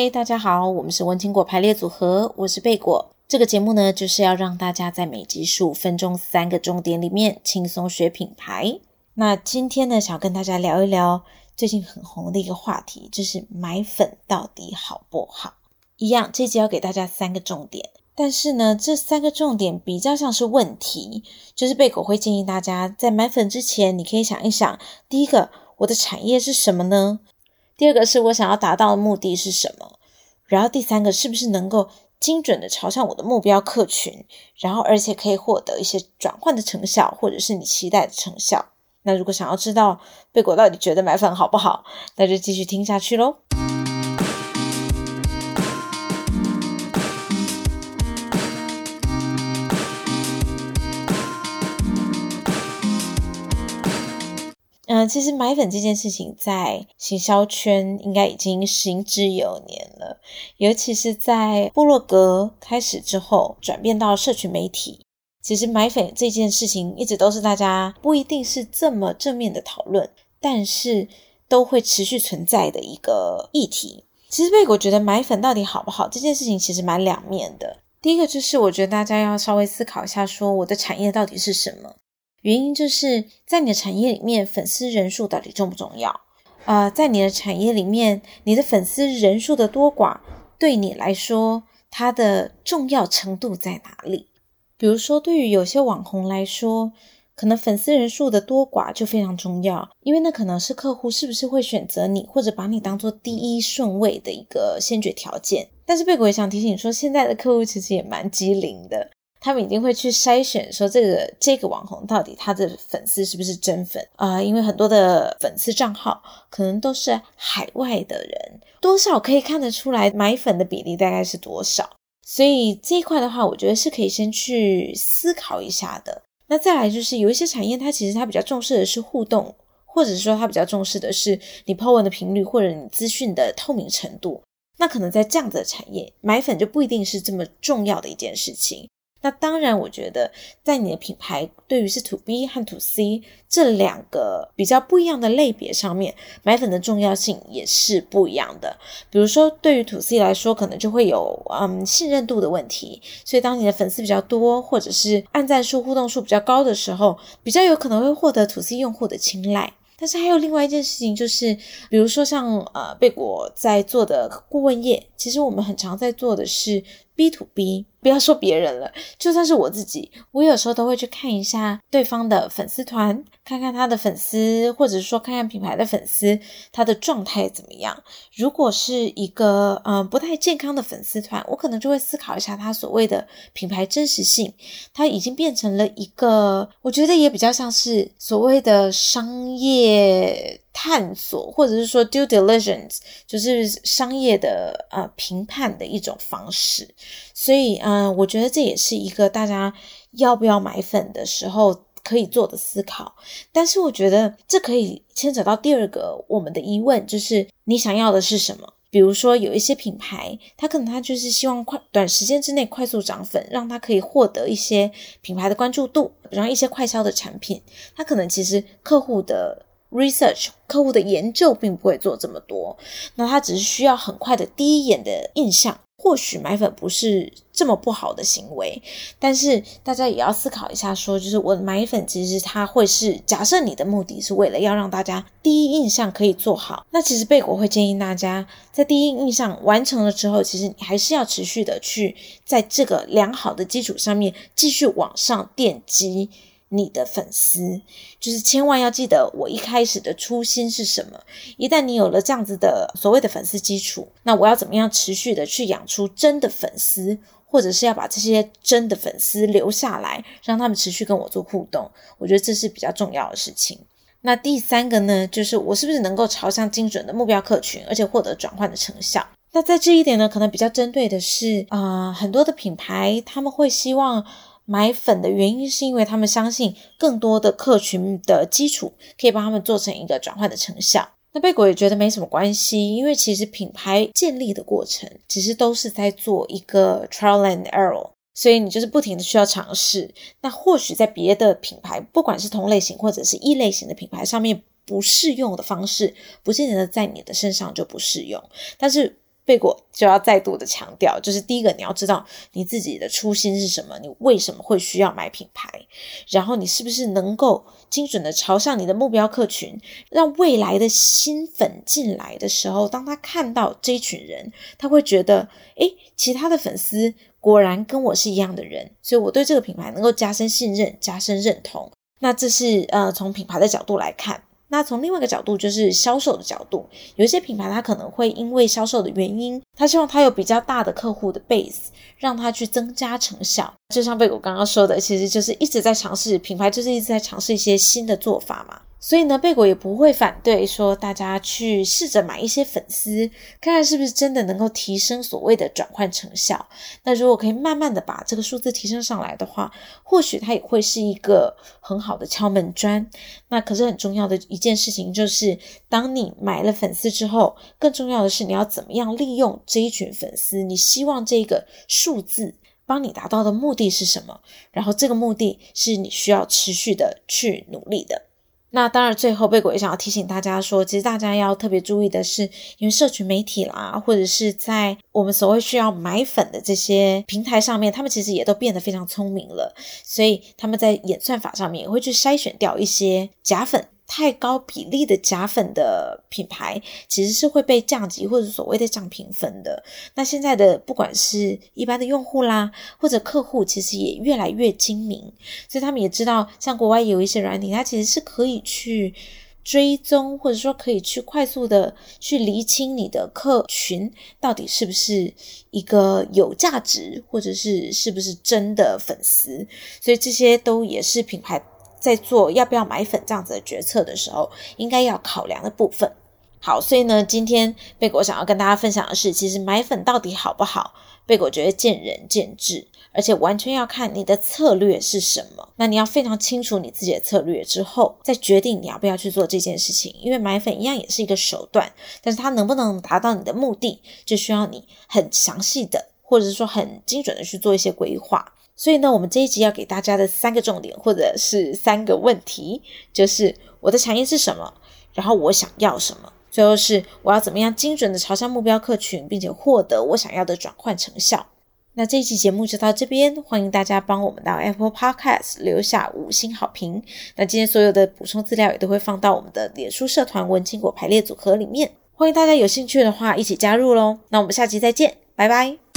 嗨，大家好，我们是文青果排列组合，我是贝果。这个节目呢，就是要让大家在每集十五分钟三个重点里面轻松学品牌。那今天呢，想要跟大家聊一聊最近很红的一个话题，就是买粉到底好不好？一样，这集要给大家三个重点，但是呢，这三个重点比较像是问题，就是贝果会建议大家在买粉之前，你可以想一想，第一个，我的产业是什么呢？第二个是我想要达到的目的是什么？然后第三个是不是能够精准的朝向我的目标客群，然后而且可以获得一些转换的成效，或者是你期待的成效？那如果想要知道贝果到底觉得买粉好不好，那就继续听下去喽。嗯，其实买粉这件事情在行销圈应该已经行之有年了，尤其是在部落格开始之后，转变到社群媒体，其实买粉这件事情一直都是大家不一定是这么正面的讨论，但是都会持续存在的一个议题。其实贝果觉得买粉到底好不好这件事情其实蛮两面的。第一个就是我觉得大家要稍微思考一下，说我的产业到底是什么。原因就是在你的产业里面，粉丝人数到底重不重要？呃，在你的产业里面，你的粉丝人数的多寡，对你来说，它的重要程度在哪里？比如说，对于有些网红来说，可能粉丝人数的多寡就非常重要，因为那可能是客户是不是会选择你，或者把你当做第一顺位的一个先决条件。但是贝果也想提醒说，现在的客户其实也蛮机灵的。他们一定会去筛选，说这个这个网红到底他的粉丝是不是真粉啊？因为很多的粉丝账号可能都是海外的人，多少可以看得出来买粉的比例大概是多少。所以这一块的话，我觉得是可以先去思考一下的。那再来就是有一些产业，它其实它比较重视的是互动，或者说它比较重视的是你 po 文的频率或者你资讯的透明程度。那可能在这样子的产业，买粉就不一定是这么重要的一件事情。那当然，我觉得在你的品牌对于是 To B 和 To C 这两个比较不一样的类别上面，买粉的重要性也是不一样的。比如说，对于 To C 来说，可能就会有嗯信任度的问题，所以当你的粉丝比较多，或者是按赞数、互动数比较高的时候，比较有可能会获得 To C 用户的青睐。但是还有另外一件事情，就是比如说像呃贝果在做的顾问业，其实我们很常在做的是 B to B。不要说别人了，就算是我自己，我有时候都会去看一下对方的粉丝团，看看他的粉丝，或者是说看看品牌的粉丝，他的状态怎么样。如果是一个嗯、不太健康的粉丝团，我可能就会思考一下他所谓的品牌真实性，他已经变成了一个，我觉得也比较像是所谓的商业。探索，或者是说 due diligence，就是商业的呃评判的一种方式。所以，嗯、我觉得这也是一个大家要不要买粉的时候可以做的思考。但是，我觉得这可以牵扯到第二个我们的疑问，就是你想要的是什么？比如说，有一些品牌，它可能它就是希望快短时间之内快速涨粉，让它可以获得一些品牌的关注度，然后一些快销的产品，它可能其实客户的。Research 客户的研究并不会做这么多，那他只是需要很快的第一眼的印象。或许买粉不是这么不好的行为，但是大家也要思考一下说，就是我买粉其实它会是假设你的目的是为了要让大家第一印象可以做好，那其实贝果会建议大家在第一印象完成了之后，其实你还是要持续的去在这个良好的基础上面继续往上奠基。你的粉丝就是千万要记得，我一开始的初心是什么。一旦你有了这样子的所谓的粉丝基础，那我要怎么样持续的去养出真的粉丝，或者是要把这些真的粉丝留下来，让他们持续跟我做互动。我觉得这是比较重要的事情。那第三个呢，就是我是不是能够朝向精准的目标客群，而且获得转换的成效？那在这一点呢，可能比较针对的是啊、很多的品牌他们会希望。买粉的原因是因为他们相信更多的客群的基础可以帮他们做成一个转换的成效。那贝果也觉得没什么关系，因为其实品牌建立的过程其实都是在做一个 trial and error，所以你就是不停的需要尝试。那或许在别的品牌，不管是同类型或者是异类型的品牌上面不适用的方式，不见得在你的身上就不适用。但是贝果就要再度的强调，就是第一个，你要知道你自己的初心是什么，你为什么会需要买品牌，然后你是不是能够精准的朝向你的目标客群，让未来的新粉进来的时候，当他看到这一群人，他会觉得，诶，其他的粉丝果然跟我是一样的人，所以我对这个品牌能够加深信任、加深认同。那这是呃，从品牌的角度来看。那从另外一个角度，就是销售的角度，有一些品牌它可能会因为销售的原因，它希望它有比较大的客户的 base，让它去增加成效。就像贝果刚刚说的，其实就是一直在尝试，品牌就是一直在尝试一些新的做法嘛。所以呢，贝果也不会反对说大家去试着买一些粉丝，看看是不是真的能够提升所谓的转换成效。那如果可以慢慢的把这个数字提升上来的话，或许它也会是一个很好的敲门砖。那可是很重要的一件事情就是，当你买了粉丝之后，更重要的是你要怎么样利用这一群粉丝？你希望这个数字帮你达到的目的是什么？然后这个目的是你需要持续的去努力的。那当然，最后贝果也想要提醒大家说，其实大家要特别注意的是，因为社群媒体啦，或者是在我们所谓需要买粉的这些平台上面，他们其实也都变得非常聪明了，所以他们在演算法上面也会去筛选掉一些假粉。太高比例的假粉的品牌，其实是会被降级或者所谓的降评分的。那现在的不管是一般的用户啦，或者客户，其实也越来越精明，所以他们也知道，像国外有一些软体，它其实是可以去追踪，或者说可以去快速的去厘清你的客群到底是不是一个有价值，或者是是不是真的粉丝。所以这些都也是品牌。在做要不要买粉这样子的决策的时候，应该要考量的部分。好，所以呢，今天贝果想要跟大家分享的是，其实买粉到底好不好？贝果觉得见仁见智，而且完全要看你的策略是什么。那你要非常清楚你自己的策略之后，再决定你要不要去做这件事情。因为买粉一样也是一个手段，但是它能不能达到你的目的，就需要你很详细的，或者是说很精准的去做一些规划。所以呢，我们这一集要给大家的三个重点，或者是三个问题，就是我的产业是什么，然后我想要什么，最后是我要怎么样精准的朝向目标客群，并且获得我想要的转换成效。那这一期节目就到这边，欢迎大家帮我们到 Apple Podcast 留下五星好评。那今天所有的补充资料也都会放到我们的脸书社团文青果排列组合里面，欢迎大家有兴趣的话一起加入喽。那我们下期再见，拜拜。